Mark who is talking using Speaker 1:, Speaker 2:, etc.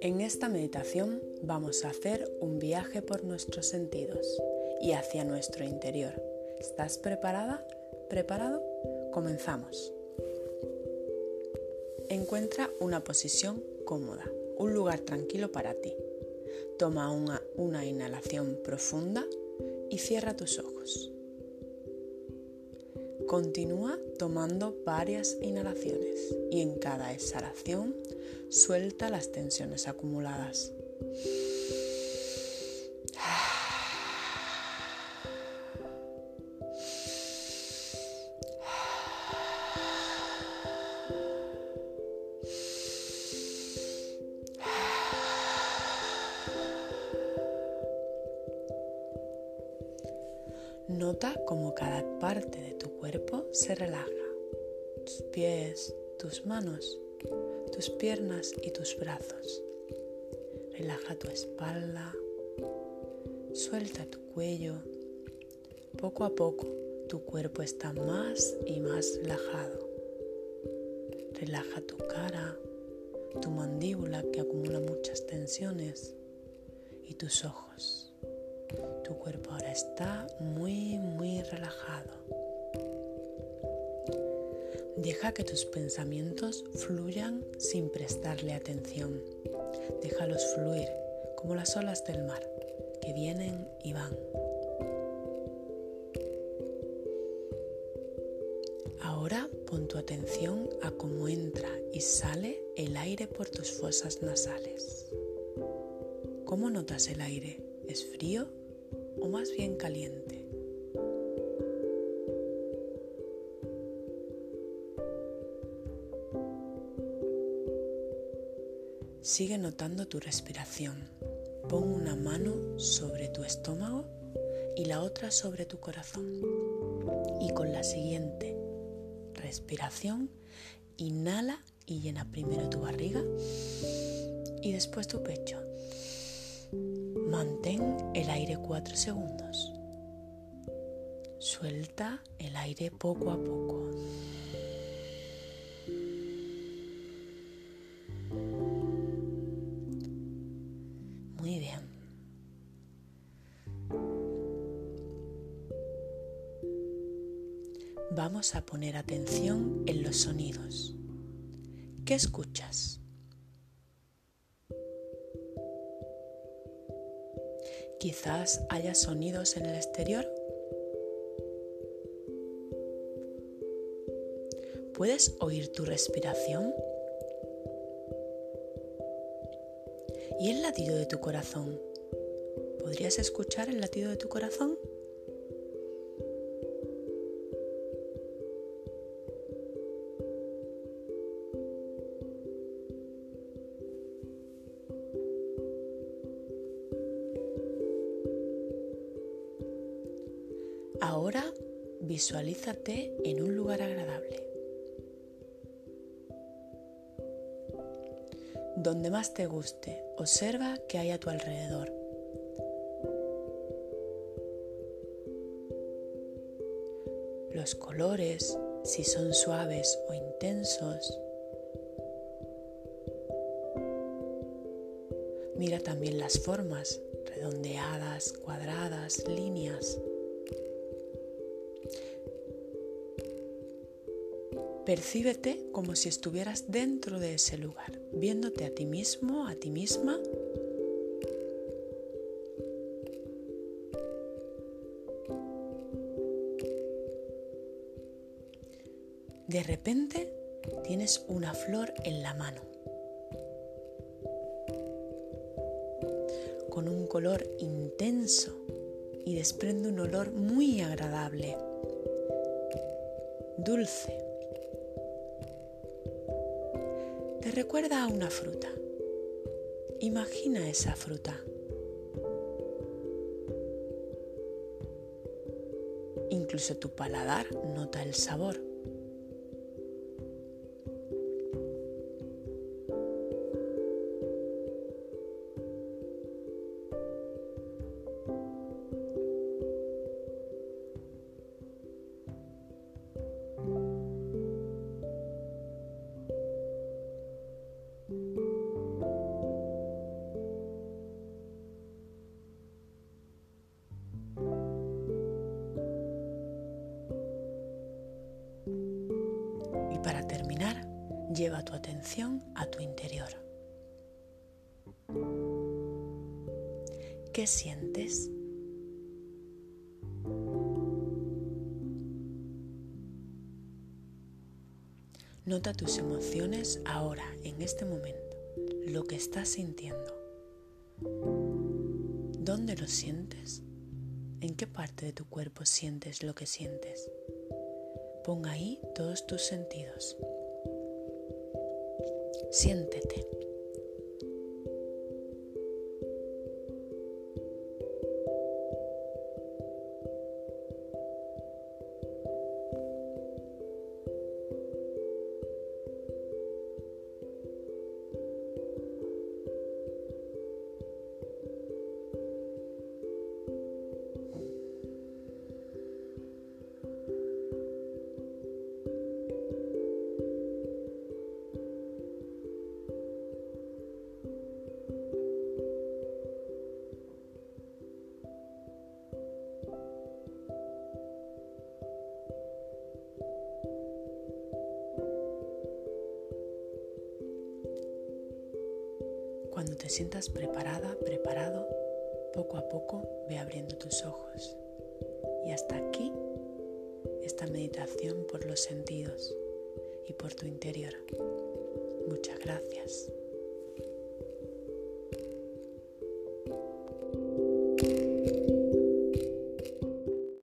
Speaker 1: En esta meditación vamos a hacer un viaje por nuestros sentidos y hacia nuestro interior. ¿Estás preparada? ¿Preparado? Comenzamos. Encuentra una posición cómoda, un lugar tranquilo para ti. Toma una, una inhalación profunda y cierra tus ojos. Continúa tomando varias inhalaciones y en cada exhalación suelta las tensiones acumuladas. Nota cómo cada parte de tu cuerpo se relaja. Tus pies, tus manos, tus piernas y tus brazos. Relaja tu espalda. Suelta tu cuello. Poco a poco tu cuerpo está más y más relajado. Relaja tu cara, tu mandíbula que acumula muchas tensiones y tus ojos. Tu cuerpo ahora está muy, muy relajado. Deja que tus pensamientos fluyan sin prestarle atención. Déjalos fluir como las olas del mar que vienen y van. Ahora pon tu atención a cómo entra y sale el aire por tus fosas nasales. ¿Cómo notas el aire? ¿Es frío o más bien caliente. Sigue notando tu respiración. Pon una mano sobre tu estómago y la otra sobre tu corazón. Y con la siguiente respiración, inhala y llena primero tu barriga y después tu pecho. Mantén el aire 4 segundos. Suelta el aire poco a poco. Muy bien. Vamos a poner atención en los sonidos. ¿Qué escuchas? Quizás haya sonidos en el exterior. ¿Puedes oír tu respiración? ¿Y el latido de tu corazón? ¿Podrías escuchar el latido de tu corazón? Ahora visualízate en un lugar agradable. Donde más te guste, observa qué hay a tu alrededor. Los colores, si son suaves o intensos. Mira también las formas, redondeadas, cuadradas, líneas. Percíbete como si estuvieras dentro de ese lugar, viéndote a ti mismo, a ti misma. De repente tienes una flor en la mano, con un color intenso y desprende un olor muy agradable, dulce. Te recuerda a una fruta. Imagina esa fruta. Incluso tu paladar nota el sabor. Para terminar, lleva tu atención a tu interior. ¿Qué sientes? Nota tus emociones ahora, en este momento, lo que estás sintiendo. ¿Dónde lo sientes? ¿En qué parte de tu cuerpo sientes lo que sientes? Pon ahí todos tus sentidos. Siéntete. Cuando te sientas preparada, preparado, poco a poco ve abriendo tus ojos. Y hasta aquí esta meditación por los sentidos y por tu interior. Muchas gracias.